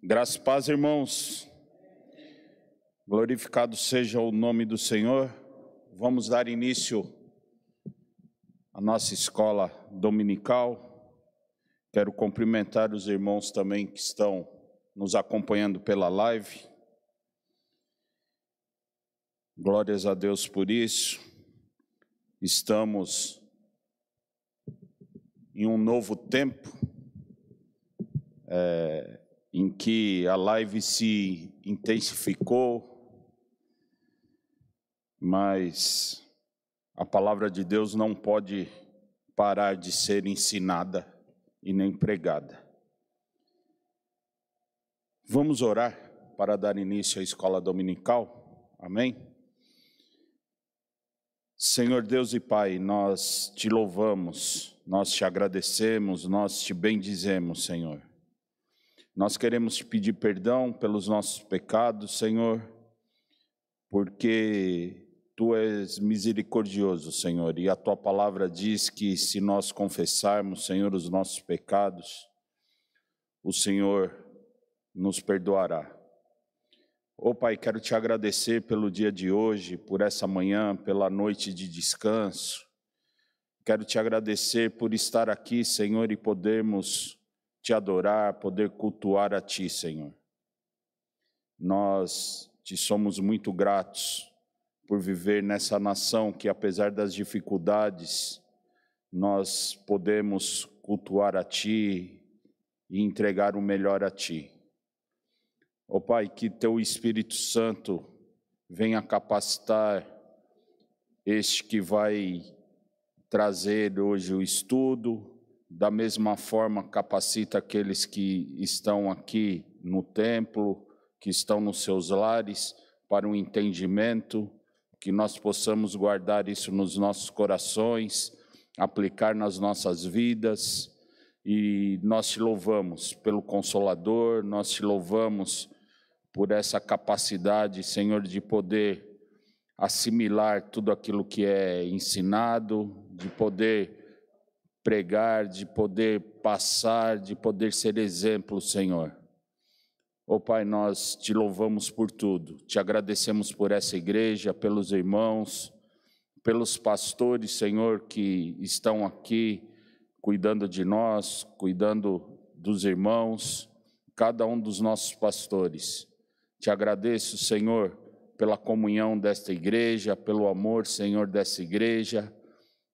Graças paz, irmãos. Glorificado seja o nome do Senhor. Vamos dar início à nossa escola dominical. Quero cumprimentar os irmãos também que estão nos acompanhando pela live. Glórias a Deus por isso. Estamos em um novo tempo. É, em que a live se intensificou, mas a palavra de Deus não pode parar de ser ensinada e nem pregada. Vamos orar para dar início à escola dominical. Amém? Senhor Deus e Pai, nós te louvamos, nós te agradecemos, nós te bendizemos, Senhor. Nós queremos te pedir perdão pelos nossos pecados, Senhor, porque tu és misericordioso, Senhor, e a tua palavra diz que se nós confessarmos, Senhor, os nossos pecados, o Senhor nos perdoará. Ô oh, Pai, quero te agradecer pelo dia de hoje, por essa manhã, pela noite de descanso. Quero te agradecer por estar aqui, Senhor, e podermos te adorar, poder cultuar a Ti, Senhor. Nós te somos muito gratos por viver nessa nação que, apesar das dificuldades, nós podemos cultuar a Ti e entregar o melhor a Ti. Ó oh, Pai, que Teu Espírito Santo venha capacitar este que vai trazer hoje o estudo, da mesma forma, capacita aqueles que estão aqui no templo, que estão nos seus lares, para um entendimento, que nós possamos guardar isso nos nossos corações, aplicar nas nossas vidas. E nós te louvamos pelo Consolador, nós te louvamos por essa capacidade, Senhor, de poder assimilar tudo aquilo que é ensinado, de poder pregar, de poder passar, de poder ser exemplo, Senhor. Ó oh, Pai, nós te louvamos por tudo, te agradecemos por essa igreja, pelos irmãos, pelos pastores, Senhor, que estão aqui cuidando de nós, cuidando dos irmãos, cada um dos nossos pastores. Te agradeço, Senhor, pela comunhão desta igreja, pelo amor, Senhor, dessa igreja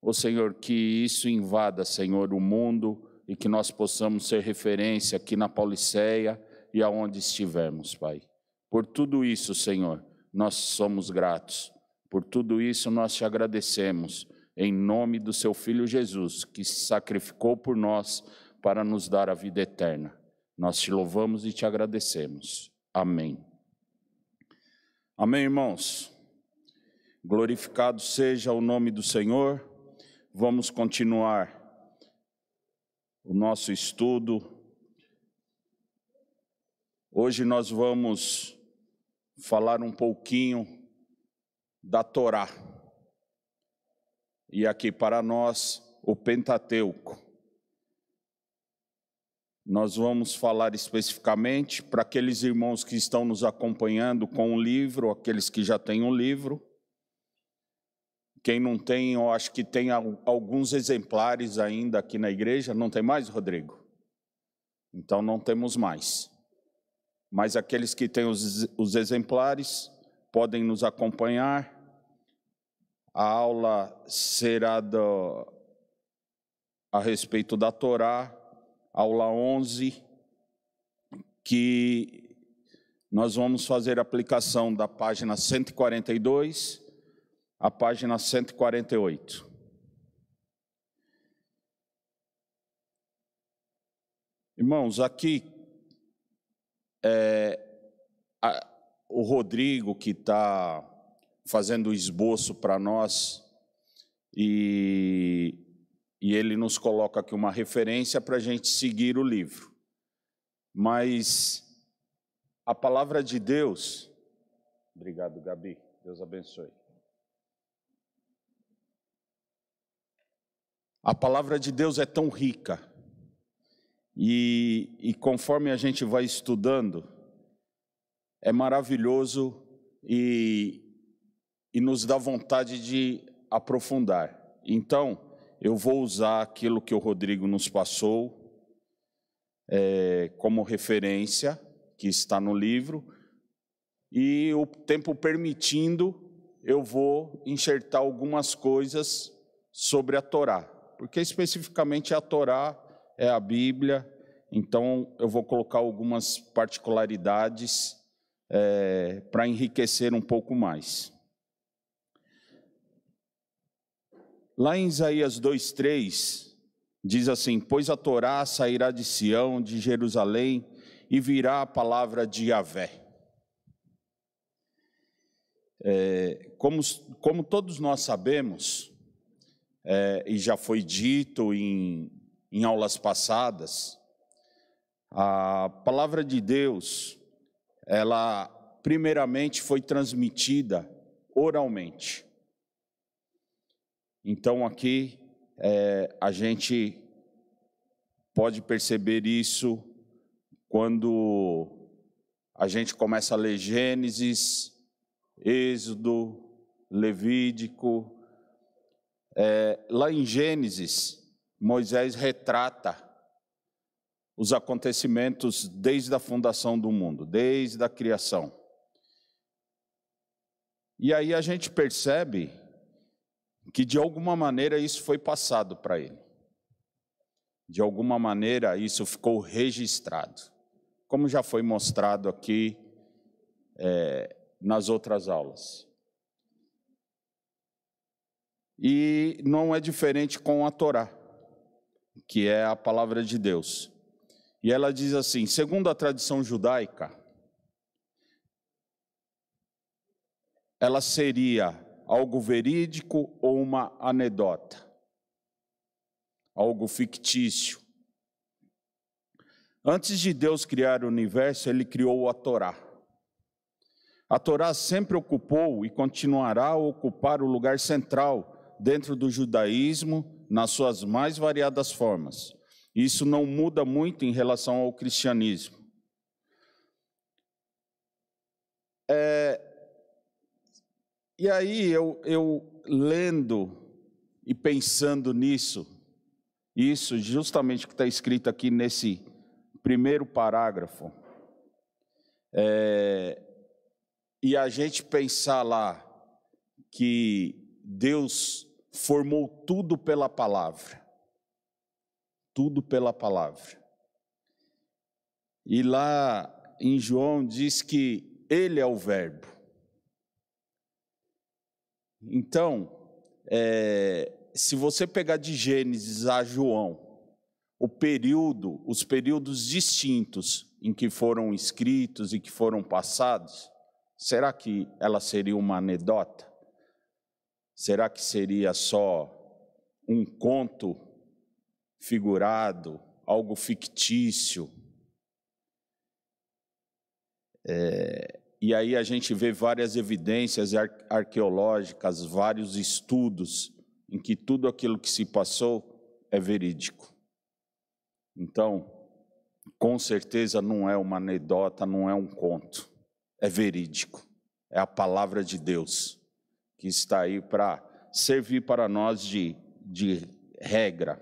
Ó Senhor, que isso invada, Senhor, o mundo e que nós possamos ser referência aqui na Pauliceia e aonde estivermos, Pai. Por tudo isso, Senhor, nós somos gratos. Por tudo isso nós te agradecemos, em nome do seu Filho Jesus, que se sacrificou por nós para nos dar a vida eterna. Nós te louvamos e te agradecemos. Amém. Amém, irmãos. Glorificado seja o nome do Senhor. Vamos continuar o nosso estudo. Hoje nós vamos falar um pouquinho da Torá. E aqui para nós, o Pentateuco. Nós vamos falar especificamente para aqueles irmãos que estão nos acompanhando com o livro, aqueles que já têm o um livro quem não tem, eu acho que tem alguns exemplares ainda aqui na igreja. Não tem mais, Rodrigo? Então não temos mais. Mas aqueles que têm os, os exemplares podem nos acompanhar. A aula será do, a respeito da Torá, aula 11, que nós vamos fazer aplicação da página 142 a página 148. Irmãos, aqui é, a, o Rodrigo que está fazendo o esboço para nós e, e ele nos coloca aqui uma referência para a gente seguir o livro. Mas a palavra de Deus, obrigado Gabi, Deus abençoe. A palavra de Deus é tão rica E, e conforme a gente vai estudando, é maravilhoso e, e nos dá vontade de aprofundar. Então, eu vou usar aquilo que o Rodrigo nos passou é, como referência, que está no livro, e o tempo permitindo, eu vou enxertar algumas coisas sobre a Torá, porque especificamente a Torá é a Bíblia, então eu vou colocar algumas particularidades é, para enriquecer um pouco mais. Lá em Isaías 2,3, diz assim: Pois a Torá sairá de Sião, de Jerusalém, e virá a palavra de Yahvé. É, como, como todos nós sabemos, é, e já foi dito em, em aulas passadas, a palavra de Deus, ela primeiramente foi transmitida oralmente. Então aqui é, a gente pode perceber isso quando a gente começa a ler Gênesis, Êxodo, Levítico. É, lá em Gênesis, Moisés retrata os acontecimentos desde a fundação do mundo, desde a criação. E aí a gente percebe que de alguma maneira isso foi passado para ele. De alguma maneira isso ficou registrado, como já foi mostrado aqui é, nas outras aulas. E não é diferente com a Torá, que é a palavra de Deus. E ela diz assim: segundo a tradição judaica, ela seria algo verídico ou uma anedota, algo fictício. Antes de Deus criar o universo, ele criou a Torá. A Torá sempre ocupou e continuará a ocupar o lugar central dentro do judaísmo nas suas mais variadas formas. Isso não muda muito em relação ao cristianismo. É, e aí eu, eu lendo e pensando nisso, isso justamente que está escrito aqui nesse primeiro parágrafo, é, e a gente pensar lá que Deus formou tudo pela palavra, tudo pela palavra. E lá em João diz que Ele é o Verbo. Então, é, se você pegar de Gênesis a João, o período, os períodos distintos em que foram escritos e que foram passados, será que ela seria uma anedota? Será que seria só um conto figurado, algo fictício? É, e aí a gente vê várias evidências arqueológicas, vários estudos em que tudo aquilo que se passou é verídico. Então, com certeza não é uma anedota, não é um conto, é verídico. É a palavra de Deus que está aí para servir para nós de, de regra.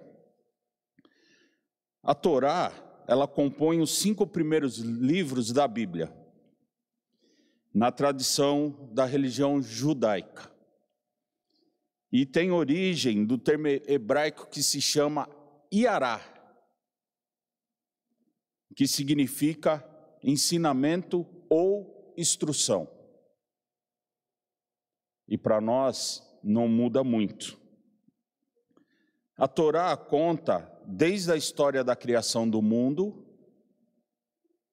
A Torá, ela compõe os cinco primeiros livros da Bíblia na tradição da religião judaica. E tem origem do termo hebraico que se chama Iará, que significa ensinamento ou instrução. E para nós não muda muito. A Torá conta desde a história da criação do mundo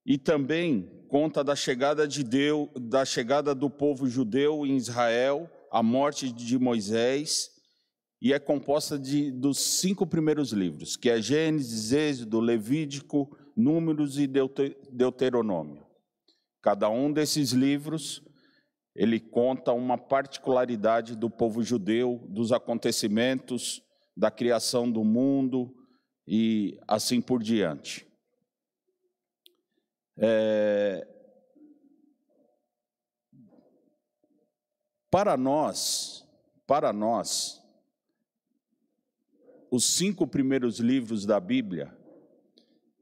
e também conta da chegada de Deus, da chegada do povo judeu em Israel, a morte de Moisés, e é composta de, dos cinco primeiros livros, que é Gênesis, Êxodo, Levítico, Números e Deuteronômio. Cada um desses livros, ele conta uma particularidade do povo judeu, dos acontecimentos, da criação do mundo e assim por diante. É... Para nós, para nós, os cinco primeiros livros da Bíblia,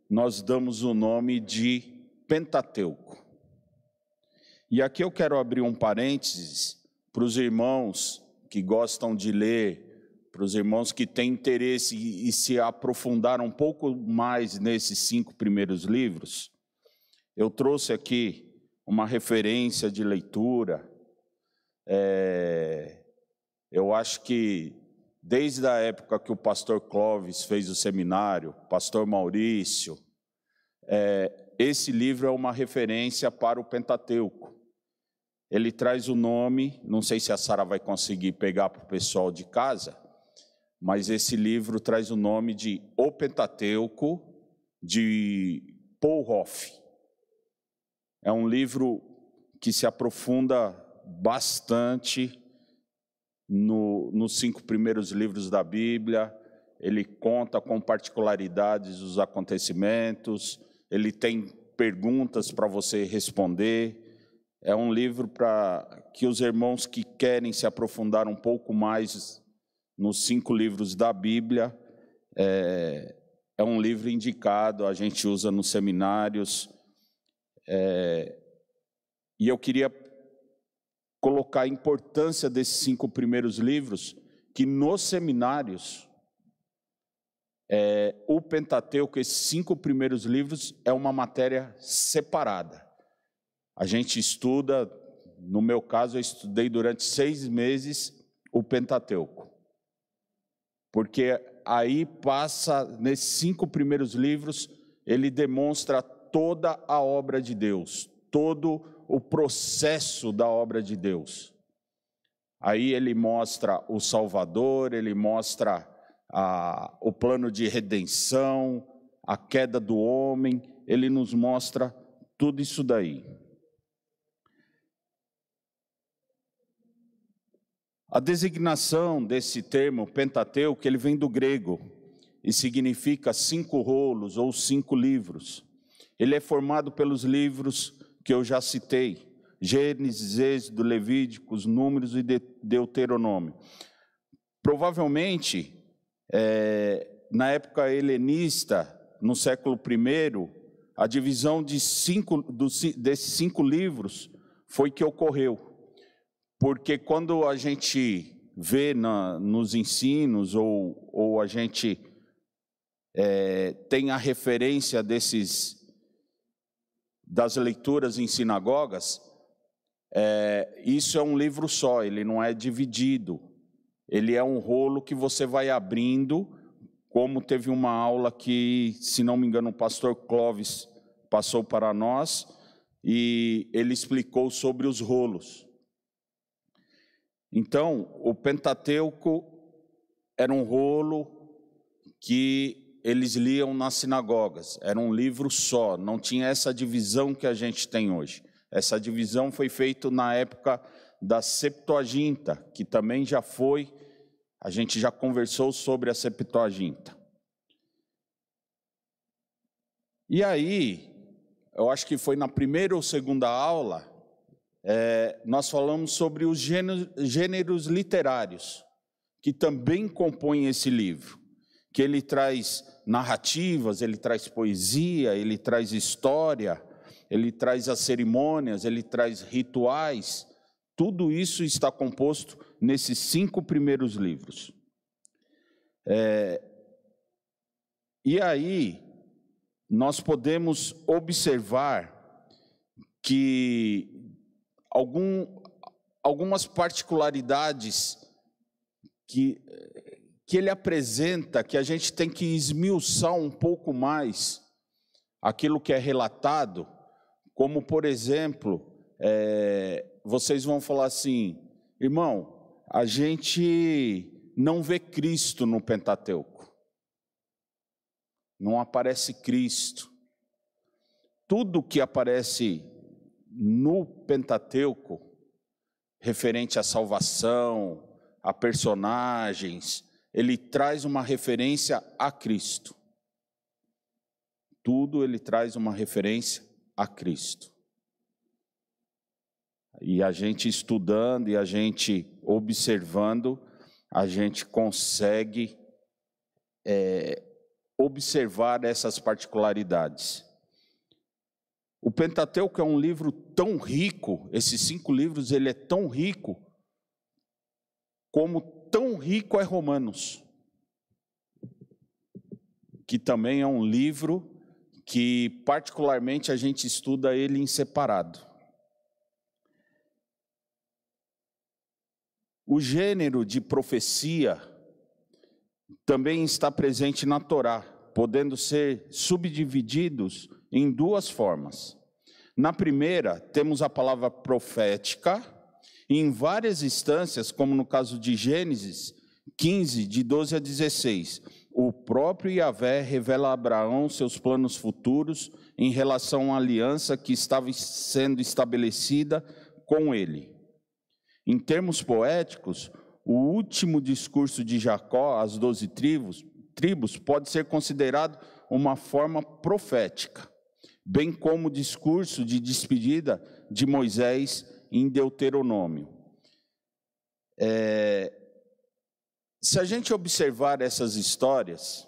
nós damos o nome de Pentateuco. E aqui eu quero abrir um parênteses para os irmãos que gostam de ler, para os irmãos que têm interesse e, se aprofundar um pouco mais nesses cinco primeiros livros. Eu trouxe aqui uma referência de leitura. É, eu acho que desde a época que o pastor Clóvis fez o seminário, pastor Maurício, é, esse livro é uma referência para o Pentateuco. Ele traz o nome, não sei se a Sara vai conseguir pegar para o pessoal de casa, mas esse livro traz o nome de O Pentateuco, de Paul Hoff. É um livro que se aprofunda bastante no, nos cinco primeiros livros da Bíblia, ele conta com particularidades dos acontecimentos, ele tem perguntas para você responder. É um livro para que os irmãos que querem se aprofundar um pouco mais nos cinco livros da Bíblia, é, é um livro indicado, a gente usa nos seminários. É, e eu queria colocar a importância desses cinco primeiros livros, que nos seminários, é, o Pentateuco, esses cinco primeiros livros, é uma matéria separada. A gente estuda, no meu caso, eu estudei durante seis meses o Pentateuco. Porque aí passa, nesses cinco primeiros livros, ele demonstra toda a obra de Deus, todo o processo da obra de Deus. Aí ele mostra o Salvador, ele mostra a, o plano de redenção, a queda do homem, ele nos mostra tudo isso daí. A designação desse termo Pentateuco, ele vem do grego e significa cinco rolos ou cinco livros. Ele é formado pelos livros que eu já citei, Gênesis, Êxodo, Levíticos, Números e Deuteronômio. Provavelmente, é, na época helenista, no século I, a divisão de cinco, dos, desses cinco livros foi que ocorreu. Porque quando a gente vê na, nos ensinos, ou, ou a gente é, tem a referência desses das leituras em sinagogas, é, isso é um livro só, ele não é dividido. Ele é um rolo que você vai abrindo, como teve uma aula que, se não me engano, o pastor Clóvis passou para nós, e ele explicou sobre os rolos. Então, o Pentateuco era um rolo que eles liam nas sinagogas, era um livro só, não tinha essa divisão que a gente tem hoje. Essa divisão foi feita na época da Septuaginta, que também já foi, a gente já conversou sobre a Septuaginta. E aí, eu acho que foi na primeira ou segunda aula, é, nós falamos sobre os gêneros, literários, que também compõem esse livro que ele traz narrativas, ele traz poesia, ele traz história, ele traz as cerimônias, ele traz rituais. Tudo isso está composto nesses cinco primeiros livros. É, e aí, nós podemos observar que algum, algumas particularidades que que ele apresenta que a gente tem que esmiuçar um pouco mais aquilo que é relatado, como, por exemplo, é, vocês vão falar assim, irmão, a gente não vê Cristo no Pentateuco, não aparece Cristo. Tudo que aparece no Pentateuco, referente à salvação, a personagens, ele traz uma referência a Cristo. Tudo ele traz uma referência a Cristo. E a gente estudando e a gente observando, a gente consegue é, observar essas particularidades. O Pentateuco é um livro tão rico, esses cinco livros, ele é tão rico, como tão rico é Romanos, que também é um livro que particularmente a gente estuda ele em separado. O gênero de profecia também está presente na Torá, podendo ser subdivididos em duas formas. Na primeira, temos a palavra profética, em várias instâncias, como no caso de Gênesis 15, de 12 a 16, o próprio Yahvé revela a Abraão seus planos futuros em relação à aliança que estava sendo estabelecida com ele. Em termos poéticos, o último discurso de Jacó às doze tribos, tribos pode ser considerado uma forma profética, bem como o discurso de despedida de Moisés em Deuteronômio. É, se a gente observar essas histórias,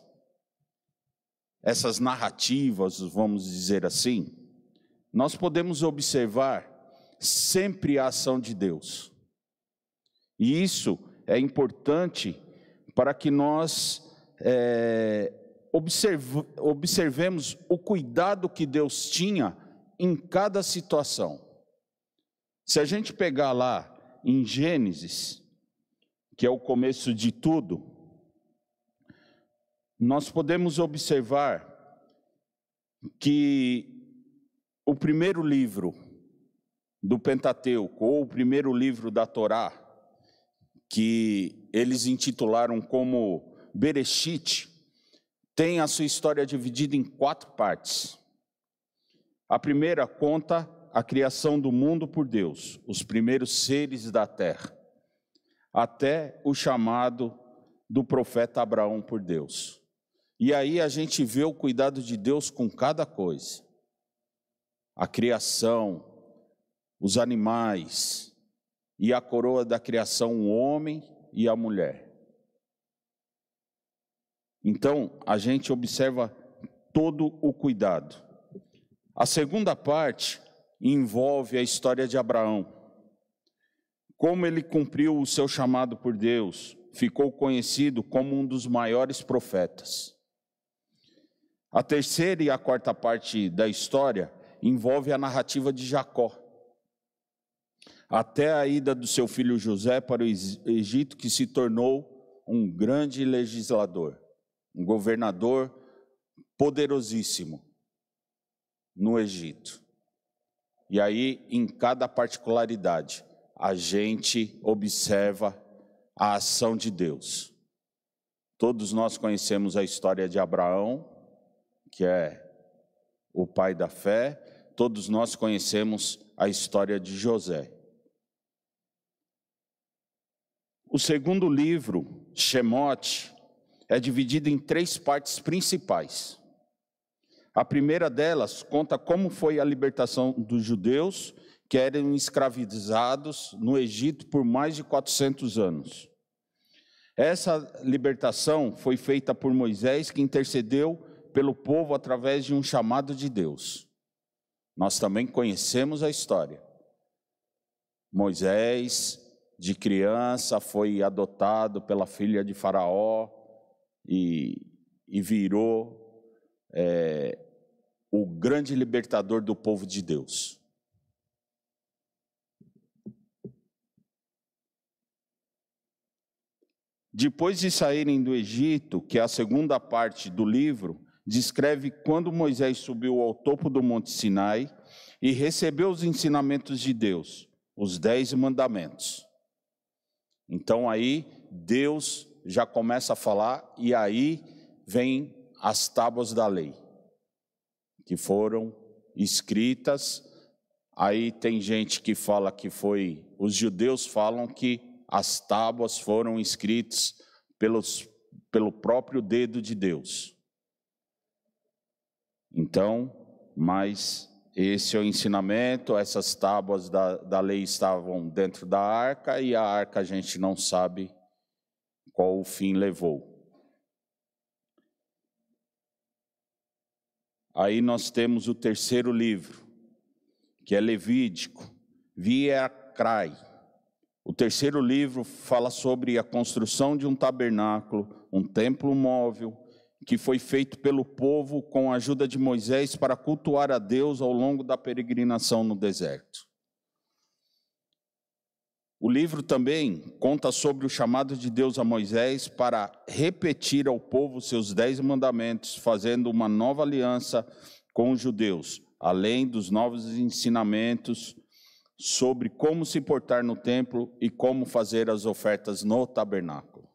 essas narrativas, vamos dizer assim, nós podemos observar sempre a ação de Deus. E isso é importante para que nós é, observe, observemos o cuidado que Deus tinha em cada situação. Se a gente pegar lá em Gênesis, que é o começo de tudo, nós podemos observar que o primeiro livro do Pentateuco, ou o primeiro livro da Torá, que eles intitularam como Bereshit, tem a sua história dividida em quatro partes. A primeira conta a criação do mundo por Deus, os primeiros seres da terra, até o chamado do profeta Abraão por Deus. E aí a gente vê o cuidado de Deus com cada coisa. A criação, os animais, e a coroa da criação o homem e a mulher. Então, a gente observa todo o cuidado. A segunda parte envolve a história de Abraão. Como ele cumpriu o seu chamado por Deus, ficou conhecido como um dos maiores profetas. A terceira e a quarta parte da história envolve a narrativa de Jacó até a ida do seu filho José para o Egito, que se tornou um grande legislador, um governador poderosíssimo no Egito. E aí, em cada particularidade, a gente observa a ação de Deus. Todos nós conhecemos a história de Abraão, que é o pai da fé, todos nós conhecemos a história de José. O segundo livro, Shemote, é dividido em três partes principais. A primeira delas conta como foi a libertação dos judeus que eram escravizados no Egito por mais de 400 anos. Essa libertação foi feita por Moisés, que intercedeu pelo povo através de um chamado de Deus. Nós também conhecemos a história. Moisés de criança, foi adotado pela filha de Faraó e, e virou é, o grande libertador do povo de Deus. Depois de saírem do Egito, que é a segunda parte do livro, descreve quando Moisés subiu ao topo do Monte Sinai e recebeu os ensinamentos de Deus, os dez mandamentos. Então aí Deus já começa a falar e aí vem as tábuas da lei que foram escritas. Aí tem gente que fala que foi, os judeus falam que as tábuas foram escritas pelos, pelo próprio dedo de Deus. Então, mas esse é o ensinamento, essas tábuas da, da lei estavam dentro da arca e a arca a gente não sabe qual o fim levou. Aí nós temos o terceiro livro, que é Levítico, Via Crai. O terceiro livro fala sobre a construção de um tabernáculo, um templo móvel, que foi feito pelo povo com a ajuda de Moisés para cultuar a Deus ao longo da peregrinação no deserto. O livro também conta sobre o chamado de Deus a Moisés para repetir ao povo seus dez mandamentos, fazendo uma nova aliança com os judeus, além dos novos ensinamentos sobre como se portar no templo e como fazer as ofertas no tabernáculo.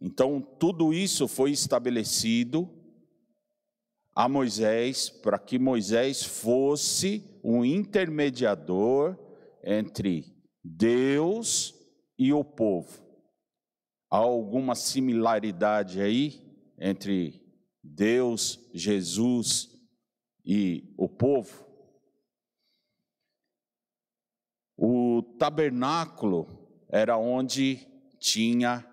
Então, tudo isso foi estabelecido a Moisés para que Moisés fosse um intermediador entre Deus e o povo. Há alguma similaridade aí entre Deus, Jesus e o povo? O tabernáculo era onde tinha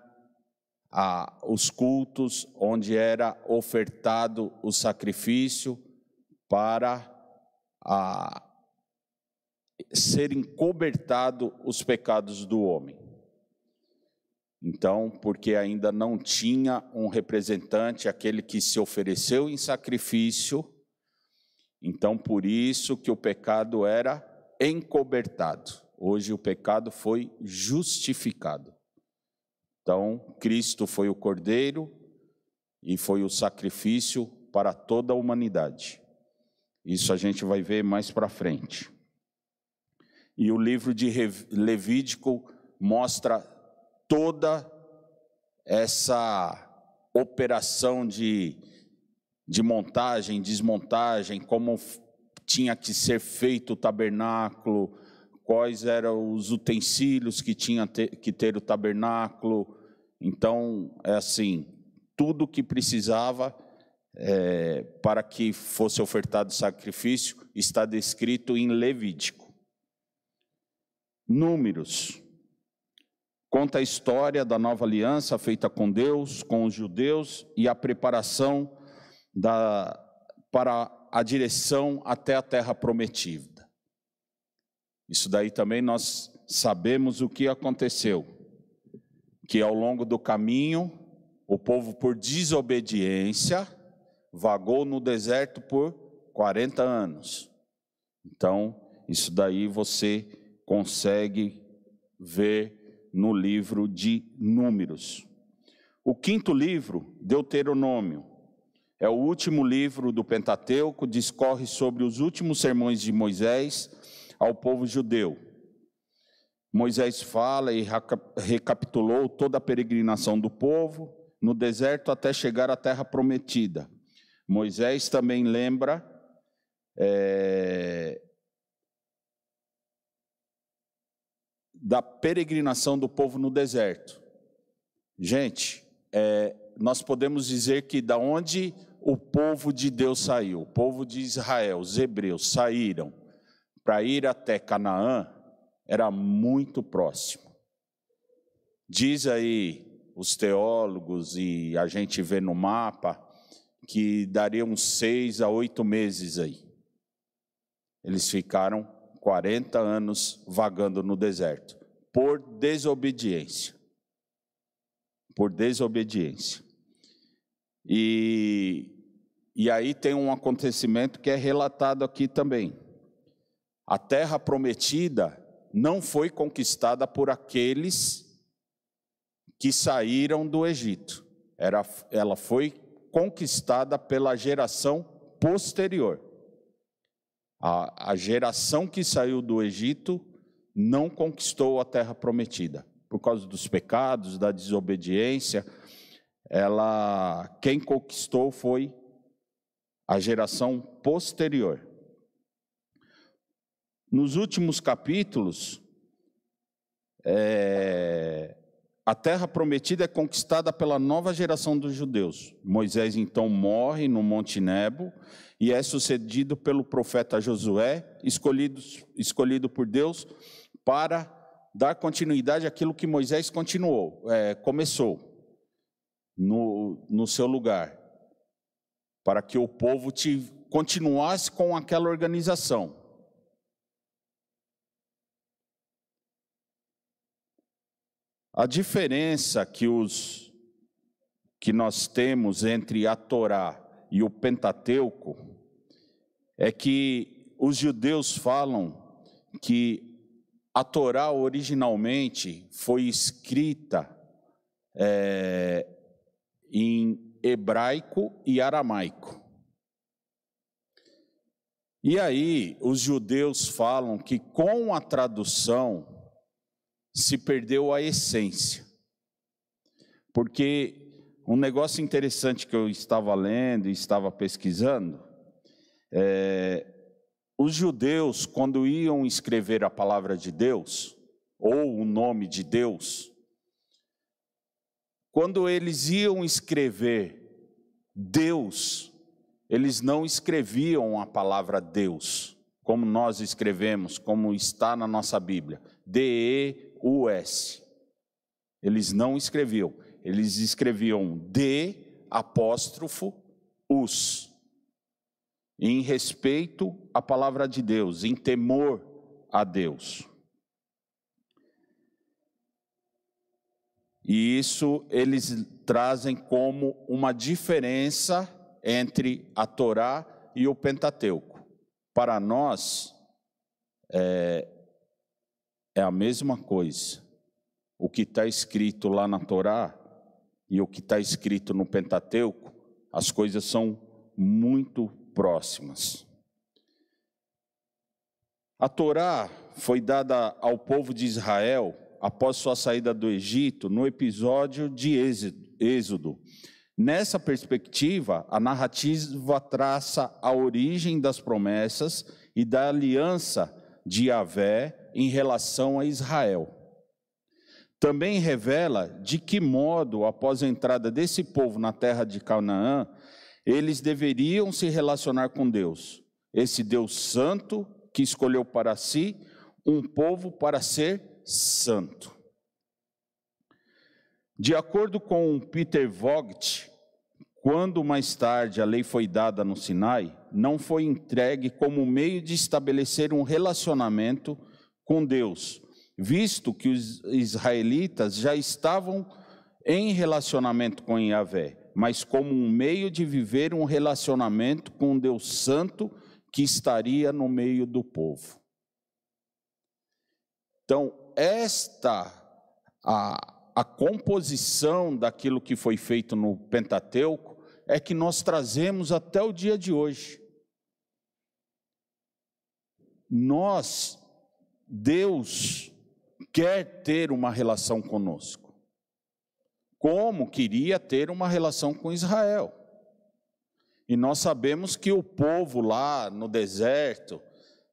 a, os cultos onde era ofertado o sacrifício para a, serem cobertados os pecados do homem. Então, porque ainda não tinha um representante, aquele que se ofereceu em sacrifício, então por isso que o pecado era encobertado. Hoje o pecado foi justificado. Então, Cristo foi o cordeiro e foi o sacrifício para toda a humanidade. Isso a gente vai ver mais para frente. E o livro de Levítico mostra toda essa operação de, de montagem, desmontagem, como tinha que ser feito o tabernáculo, quais eram os utensílios que tinha que ter o tabernáculo. Então, é assim, tudo que precisava é, para que fosse ofertado sacrifício está descrito em Levítico. Números. Conta a história da nova aliança feita com Deus, com os judeus e a preparação da, para a direção até a terra prometida. Isso daí também nós sabemos o que aconteceu. Que ao longo do caminho, o povo, por desobediência, vagou no deserto por 40 anos. Então, isso daí você consegue ver no livro de Números. O quinto livro, Deuteronômio, é o último livro do Pentateuco, discorre sobre os últimos sermões de Moisés ao povo judeu. Moisés fala e recapitulou toda a peregrinação do povo no deserto até chegar à terra prometida. Moisés também lembra é, da peregrinação do povo no deserto. Gente, é, nós podemos dizer que da onde o povo de Deus saiu, o povo de Israel, os hebreus saíram para ir até Canaã era muito próximo. Diz aí os teólogos e a gente vê no mapa que daria uns seis a oito meses aí. Eles ficaram 40 anos vagando no deserto por desobediência. Por desobediência. E, e aí tem um acontecimento que é relatado aqui também. A terra prometida não foi conquistada por aqueles que saíram do Egito. Era, ela foi conquistada pela geração posterior. A, a geração que saiu do Egito não conquistou a terra prometida por causa dos pecados, da desobediência. Ela, quem conquistou foi a geração posterior. Nos últimos capítulos, é, a terra prometida é conquistada pela nova geração dos judeus. Moisés então morre no Monte Nebo e é sucedido pelo profeta Josué, escolhido, escolhido por Deus para dar continuidade àquilo que Moisés continuou, é, começou no, no seu lugar, para que o povo te, continuasse com aquela organização. A diferença que, os, que nós temos entre a Torá e o Pentateuco é que os judeus falam que a Torá originalmente foi escrita é, em hebraico e aramaico. E aí, os judeus falam que com a tradução se perdeu a essência. Porque um negócio interessante que eu estava lendo e estava pesquisando, é, os judeus, quando iam escrever a palavra de Deus, ou o nome de Deus, quando eles iam escrever Deus, eles não escreviam a palavra Deus, como nós escrevemos, como está na nossa Bíblia, D-E-U-S. Eles não escreviam, eles escreviam D apóstrofo us em respeito à palavra de Deus, em temor a Deus. E isso eles trazem como uma diferença entre a Torá e o Pentateuco. Para nós, é, é a mesma coisa. O que está escrito lá na Torá e o que está escrito no Pentateuco, as coisas são muito próximas. A Torá foi dada ao povo de Israel após sua saída do Egito no episódio de Êxodo. Nessa perspectiva, a narrativa traça a origem das promessas e da aliança de Yahvé em relação a Israel. Também revela de que modo, após a entrada desse povo na terra de Canaã, eles deveriam se relacionar com Deus, esse Deus santo que escolheu para si um povo para ser santo. De acordo com Peter Vogt, quando mais tarde a lei foi dada no Sinai, não foi entregue como meio de estabelecer um relacionamento com Deus, visto que os israelitas já estavam em relacionamento com Yahvé, mas como um meio de viver um relacionamento com Deus Santo que estaria no meio do povo. Então, esta, a, a composição daquilo que foi feito no Pentateuco, é que nós trazemos até o dia de hoje. Nós, Deus, quer ter uma relação conosco como queria ter uma relação com Israel. E nós sabemos que o povo lá no deserto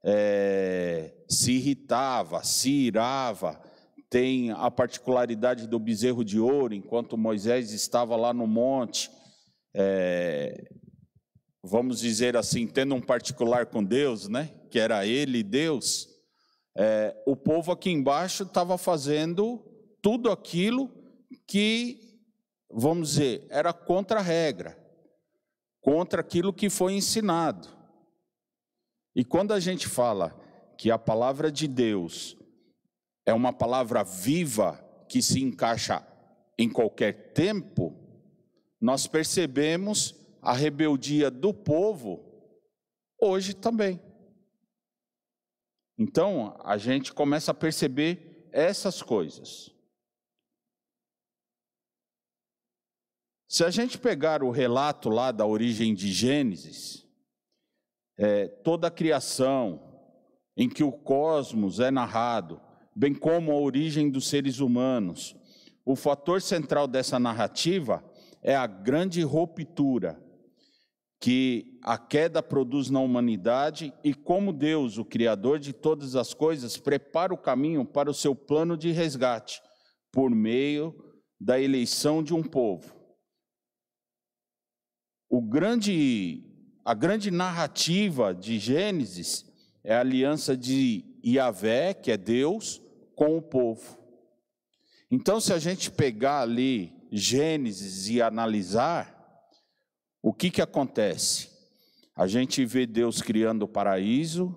é, se irritava, se irava, tem a particularidade do bezerro de ouro, enquanto Moisés estava lá no monte, é, vamos dizer assim, tendo um particular com Deus, né? Que era ele Deus. É, o povo aqui embaixo estava fazendo tudo aquilo que, vamos dizer, era contra a regra, contra aquilo que foi ensinado. E quando a gente fala que a palavra de Deus é uma palavra viva que se encaixa em qualquer tempo, nós percebemos a rebeldia do povo hoje também. Então, a gente começa a perceber essas coisas. Se a gente pegar o relato lá da origem de Gênesis, é, toda a criação, em que o cosmos é narrado, bem como a origem dos seres humanos, o fator central dessa narrativa é a grande ruptura que a queda produz na humanidade e como Deus, o Criador de todas as coisas, prepara o caminho para o seu plano de resgate, por meio da eleição de um povo. O grande, a grande narrativa de Gênesis é a aliança de Yahvé, que é Deus, com o povo. Então, se a gente pegar ali Gênesis e analisar, o que, que acontece? A gente vê Deus criando o paraíso,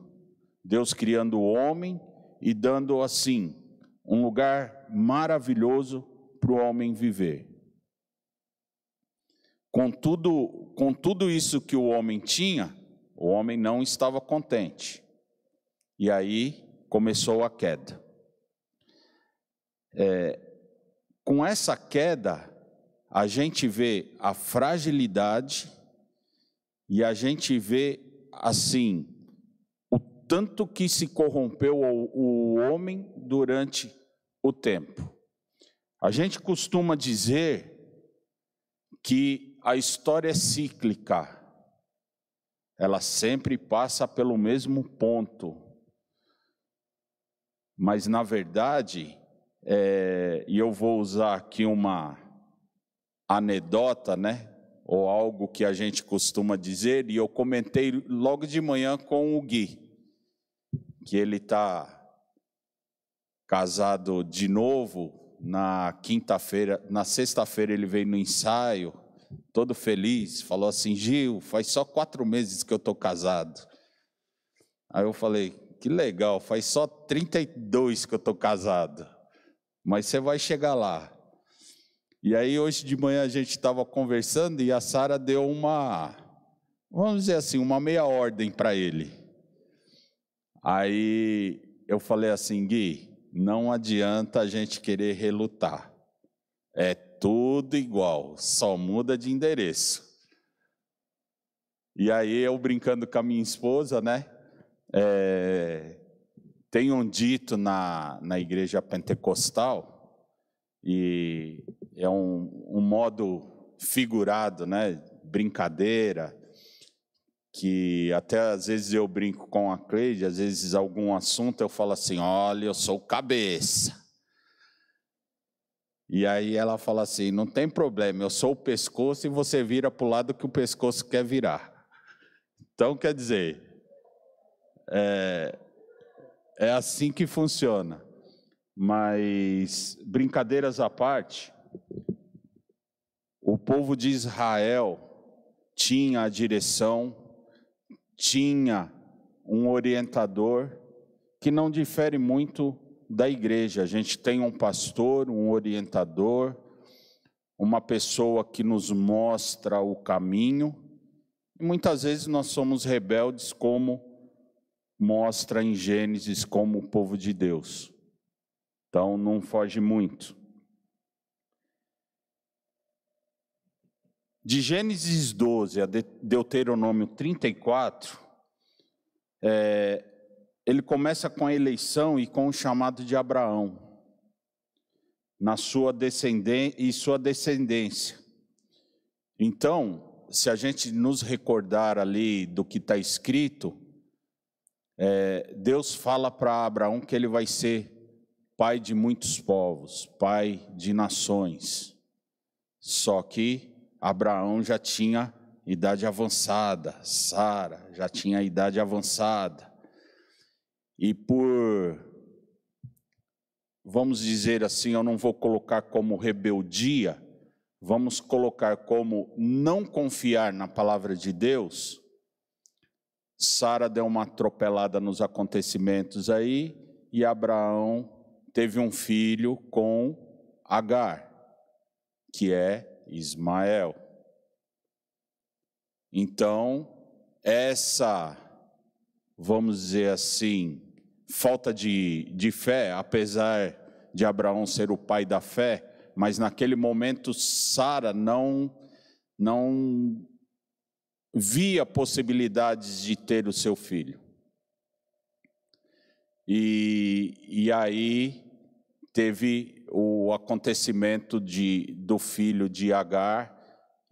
Deus criando o homem e dando assim um lugar maravilhoso para o homem viver. Com tudo, com tudo isso que o homem tinha, o homem não estava contente. E aí começou a queda. É, com essa queda, a gente vê a fragilidade e a gente vê assim o tanto que se corrompeu o, o homem durante o tempo. A gente costuma dizer que a história é cíclica, ela sempre passa pelo mesmo ponto. Mas, na verdade, é, e eu vou usar aqui uma anedota, né? Ou algo que a gente costuma dizer, e eu comentei logo de manhã com o Gui, que ele está casado de novo, na quinta-feira, na sexta-feira ele veio no ensaio, todo feliz, falou assim: Gil, faz só quatro meses que eu estou casado. Aí eu falei: que legal, faz só 32 que eu estou casado, mas você vai chegar lá. E aí hoje de manhã a gente estava conversando e a Sara deu uma, vamos dizer assim, uma meia ordem para ele. Aí eu falei assim, Gui, não adianta a gente querer relutar. É tudo igual, só muda de endereço. E aí eu brincando com a minha esposa, né? É, tem um dito na, na igreja pentecostal, e é um, um modo figurado, né? Brincadeira, que até às vezes eu brinco com a Cleide, às vezes algum assunto eu falo assim: olha, eu sou cabeça. E aí ela fala assim: não tem problema, eu sou o pescoço e você vira para o lado que o pescoço quer virar. Então, quer dizer, é, é assim que funciona. Mas, brincadeiras à parte, o povo de Israel tinha a direção tinha um orientador que não difere muito da igreja. A gente tem um pastor, um orientador, uma pessoa que nos mostra o caminho. E muitas vezes nós somos rebeldes, como mostra em Gênesis, como o povo de Deus. Então não foge muito. De Gênesis 12 a Deuteronômio 34, é, ele começa com a eleição e com o chamado de Abraão, na sua descendência e sua descendência. Então, se a gente nos recordar ali do que está escrito, é, Deus fala para Abraão que ele vai ser pai de muitos povos, pai de nações. Só que Abraão já tinha idade avançada, Sara já tinha idade avançada. E por, vamos dizer assim, eu não vou colocar como rebeldia, vamos colocar como não confiar na palavra de Deus. Sara deu uma atropelada nos acontecimentos aí e Abraão teve um filho com Agar, que é Ismael. Então, essa, vamos dizer assim, falta de, de fé, apesar de Abraão ser o pai da fé, mas naquele momento Sara não, não via possibilidades de ter o seu filho. E, e aí teve o acontecimento de, do filho de Agar,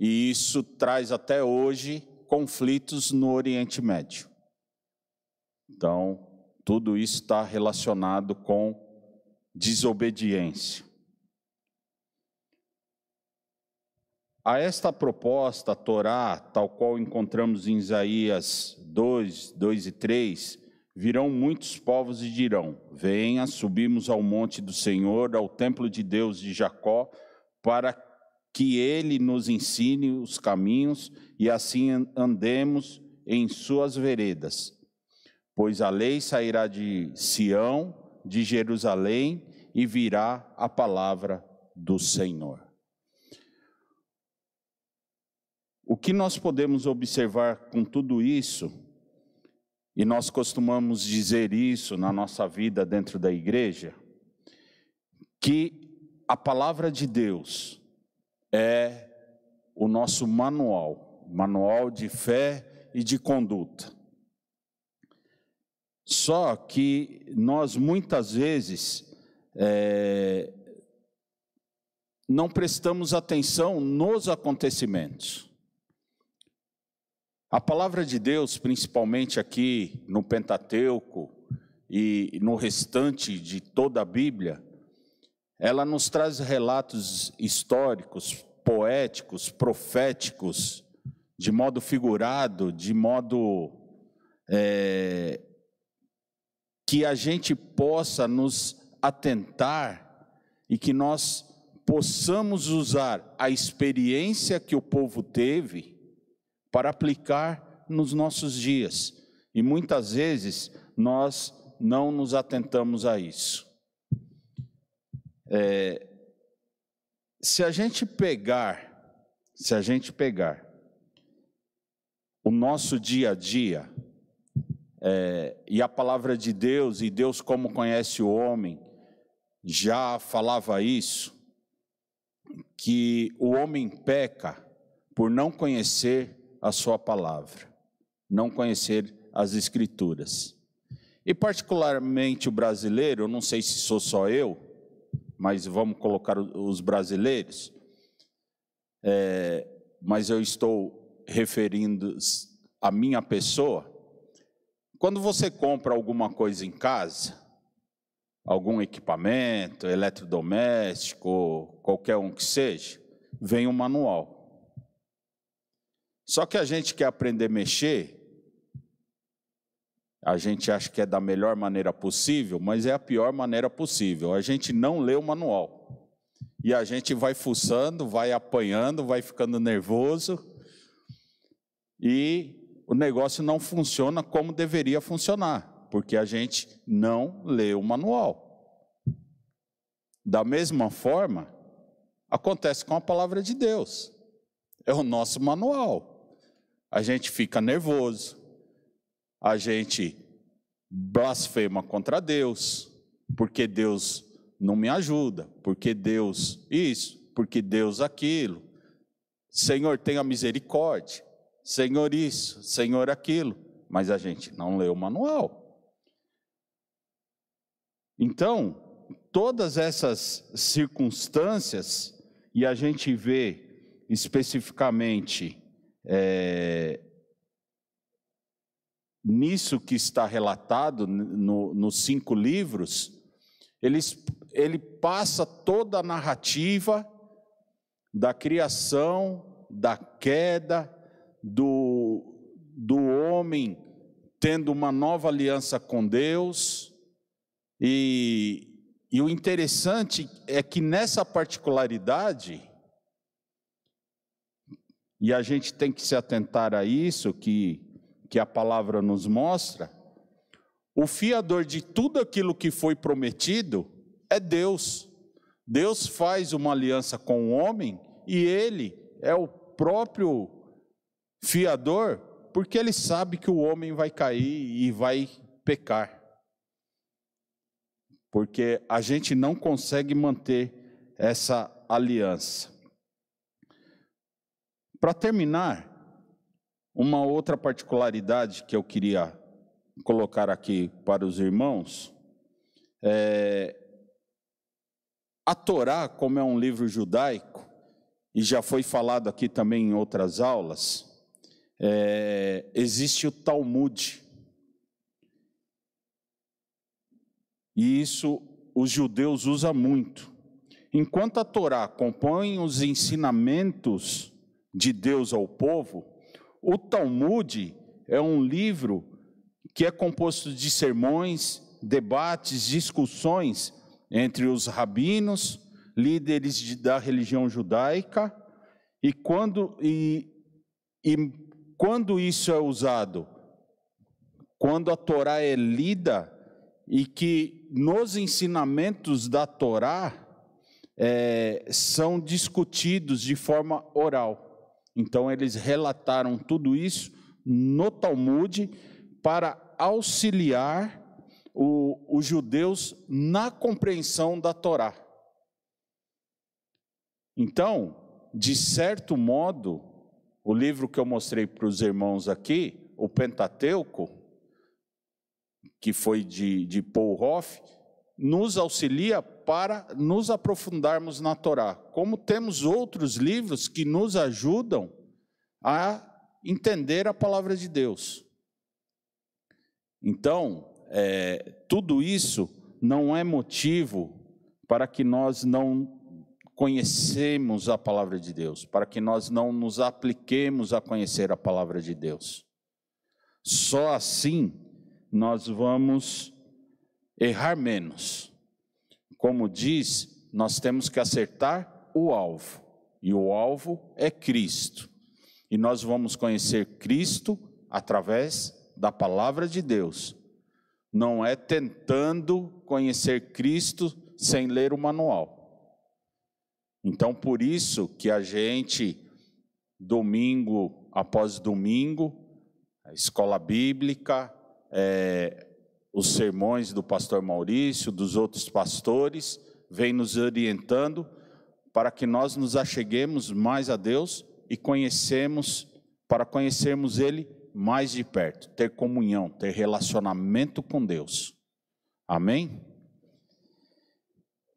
e isso traz até hoje conflitos no Oriente Médio. Então, tudo isso está relacionado com desobediência. A esta proposta, a Torá, tal qual encontramos em Isaías 2, 2 e 3, virão muitos povos e dirão: Venha, subimos ao monte do Senhor, ao templo de Deus de Jacó, para que ele nos ensine os caminhos e assim andemos em suas veredas. Pois a lei sairá de Sião, de Jerusalém, e virá a palavra do Senhor. O que nós podemos observar com tudo isso, e nós costumamos dizer isso na nossa vida dentro da igreja, que a palavra de Deus é o nosso manual, manual de fé e de conduta. Só que nós muitas vezes é, não prestamos atenção nos acontecimentos. A palavra de Deus, principalmente aqui no Pentateuco e no restante de toda a Bíblia, ela nos traz relatos históricos, poéticos, proféticos, de modo figurado, de modo é, que a gente possa nos atentar e que nós possamos usar a experiência que o povo teve para aplicar nos nossos dias. E muitas vezes nós não nos atentamos a isso. É, se a gente pegar, se a gente pegar o nosso dia a dia, é, e a palavra de Deus, e Deus como conhece o homem, já falava isso, que o homem peca por não conhecer a sua palavra, não conhecer as escrituras. E particularmente o brasileiro, eu não sei se sou só eu, mas vamos colocar os brasileiros, é, mas eu estou referindo a minha pessoa. Quando você compra alguma coisa em casa, algum equipamento, eletrodoméstico, qualquer um que seja, vem um manual. Só que a gente quer aprender a mexer, a gente acha que é da melhor maneira possível, mas é a pior maneira possível. A gente não lê o manual. E a gente vai fuçando, vai apanhando, vai ficando nervoso. E o negócio não funciona como deveria funcionar, porque a gente não lê o manual. Da mesma forma, acontece com a palavra de Deus. É o nosso manual a gente fica nervoso, a gente blasfema contra Deus, porque Deus não me ajuda, porque Deus isso, porque Deus aquilo. Senhor, tenha misericórdia. Senhor, isso, Senhor, aquilo. Mas a gente não lê o manual. Então, todas essas circunstâncias, e a gente vê especificamente é, nisso que está relatado no, nos cinco livros, ele, ele passa toda a narrativa da criação, da queda, do, do homem tendo uma nova aliança com Deus. E, e o interessante é que nessa particularidade, e a gente tem que se atentar a isso que, que a palavra nos mostra. O fiador de tudo aquilo que foi prometido é Deus. Deus faz uma aliança com o homem e ele é o próprio fiador, porque ele sabe que o homem vai cair e vai pecar. Porque a gente não consegue manter essa aliança. Para terminar, uma outra particularidade que eu queria colocar aqui para os irmãos é a Torá, como é um livro judaico, e já foi falado aqui também em outras aulas, é, existe o Talmud. E isso os judeus usam muito. enquanto a Torá compõe os ensinamentos de Deus ao povo, o Talmud é um livro que é composto de sermões, debates, discussões entre os rabinos, líderes de, da religião judaica, e quando, e, e quando isso é usado? Quando a Torá é lida e que nos ensinamentos da Torá é, são discutidos de forma oral. Então, eles relataram tudo isso no Talmud para auxiliar o, os judeus na compreensão da Torá. Então, de certo modo, o livro que eu mostrei para os irmãos aqui, o Pentateuco, que foi de, de Paul Hoff, nos auxilia para nos aprofundarmos na Torá. Como temos outros livros que nos ajudam a entender a palavra de Deus. Então, é, tudo isso não é motivo para que nós não conhecemos a palavra de Deus, para que nós não nos apliquemos a conhecer a palavra de Deus. Só assim nós vamos errar menos. Como diz, nós temos que acertar o alvo, e o alvo é Cristo. E nós vamos conhecer Cristo através da palavra de Deus. Não é tentando conhecer Cristo sem ler o manual. Então, por isso que a gente, domingo após domingo, a escola bíblica, é, os sermões do pastor Maurício, dos outros pastores, vem nos orientando para que nós nos acheguemos mais a Deus e conhecemos, para conhecermos Ele mais de perto, ter comunhão, ter relacionamento com Deus. Amém?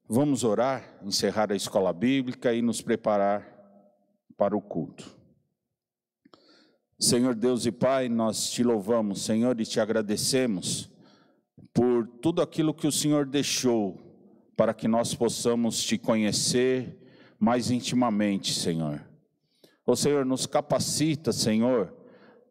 Vamos orar, encerrar a escola bíblica e nos preparar para o culto. Senhor Deus e Pai, nós te louvamos, Senhor, e te agradecemos por tudo aquilo que o Senhor deixou para que nós possamos te conhecer mais intimamente, Senhor. O Senhor nos capacita, Senhor,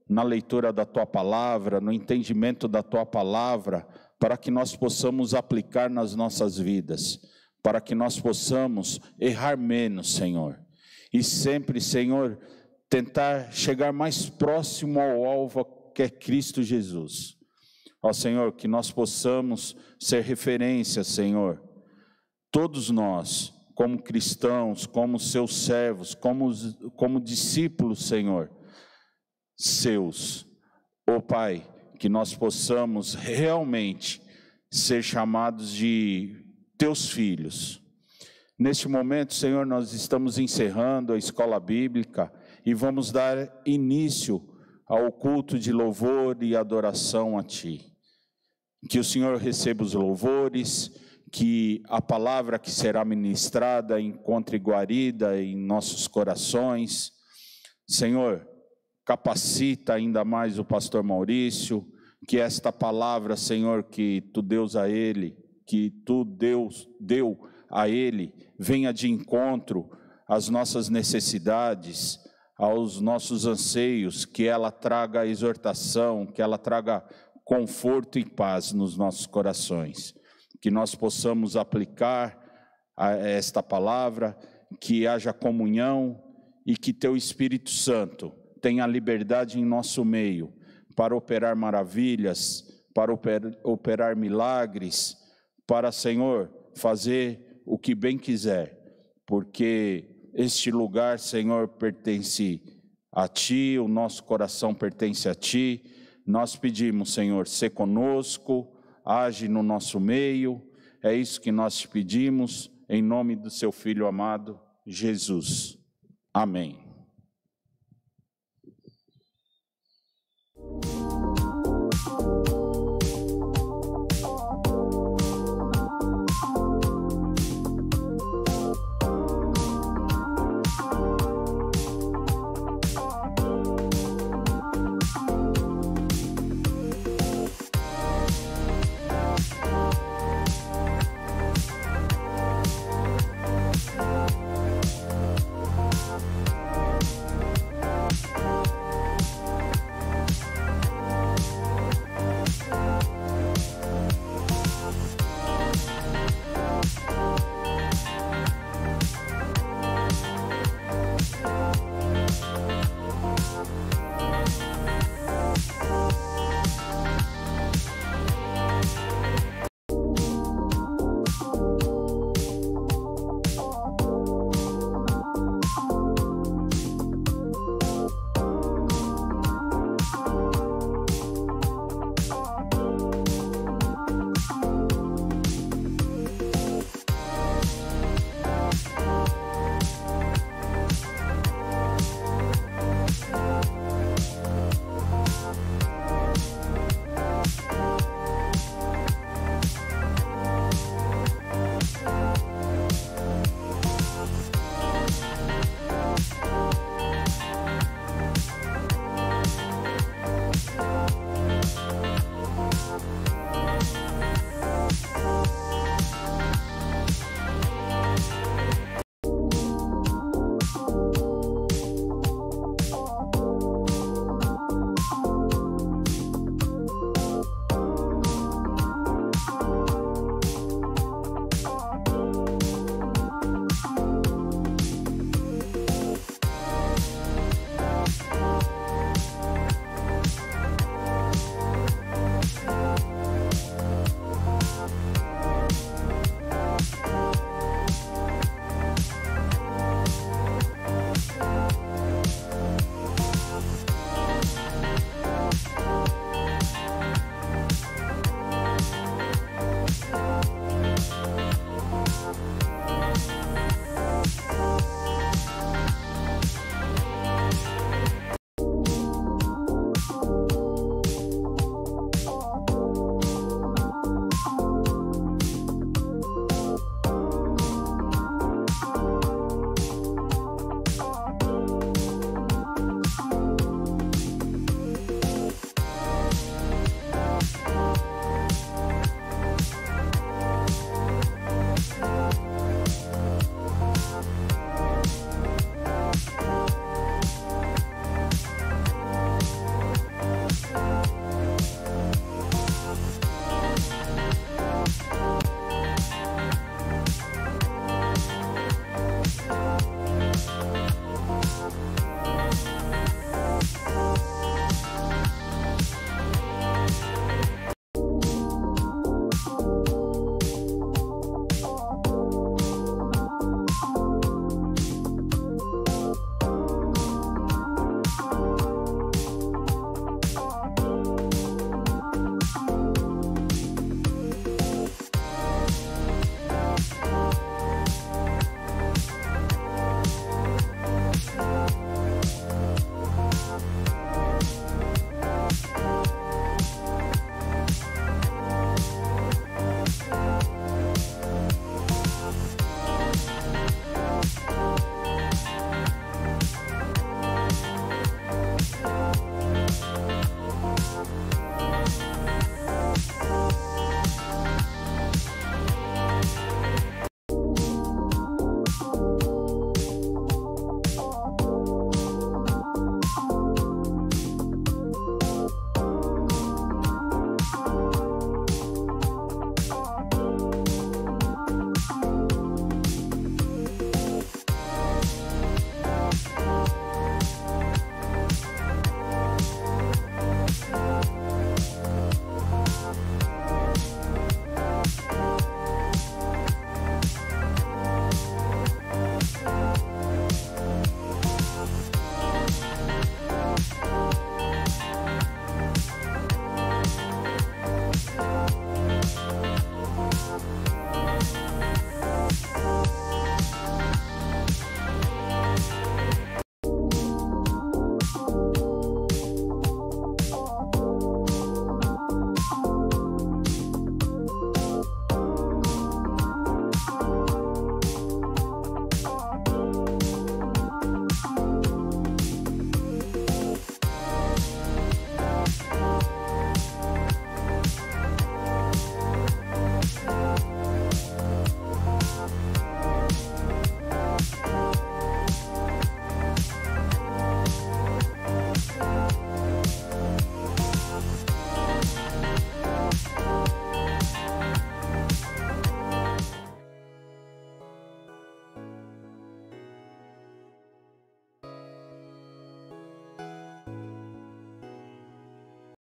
na leitura da tua palavra, no entendimento da tua palavra, para que nós possamos aplicar nas nossas vidas para que nós possamos errar menos, Senhor. E sempre, Senhor, tentar chegar mais próximo ao alvo que é Cristo Jesus. Ó Senhor, que nós possamos ser referência, Senhor. Todos nós, como cristãos, como seus servos, como, como discípulos, Senhor, seus. Ó Pai, que nós possamos realmente ser chamados de teus filhos. Neste momento, Senhor, nós estamos encerrando a escola bíblica e vamos dar início ao culto de louvor e adoração a Ti. Que o Senhor receba os louvores, que a palavra que será ministrada encontre guarida em nossos corações. Senhor, capacita ainda mais o pastor Maurício, que esta palavra, Senhor, que tu deus a ele, que tu, Deus, deu a Ele, venha de encontro às nossas necessidades, aos nossos anseios, que ela traga exortação, que ela traga conforto e paz nos nossos corações. Que nós possamos aplicar esta palavra, que haja comunhão e que Teu Espírito Santo tenha liberdade em nosso meio para operar maravilhas, para operar, milagres, para, Senhor, fazer o que bem quiser, porque este lugar, Senhor, pertence a Ti, o nosso coração pertence a Ti. Nós pedimos, Senhor, se conosco, age no nosso meio. É isso que nós te pedimos, em nome do seu Filho amado, Jesus. Amém.